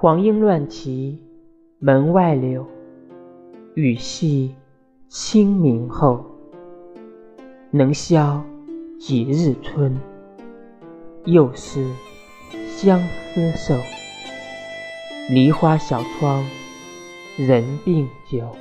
黄莺乱啼，门外柳，雨细清明后。能消几日春？又是相思瘦。梨花小窗，人病酒。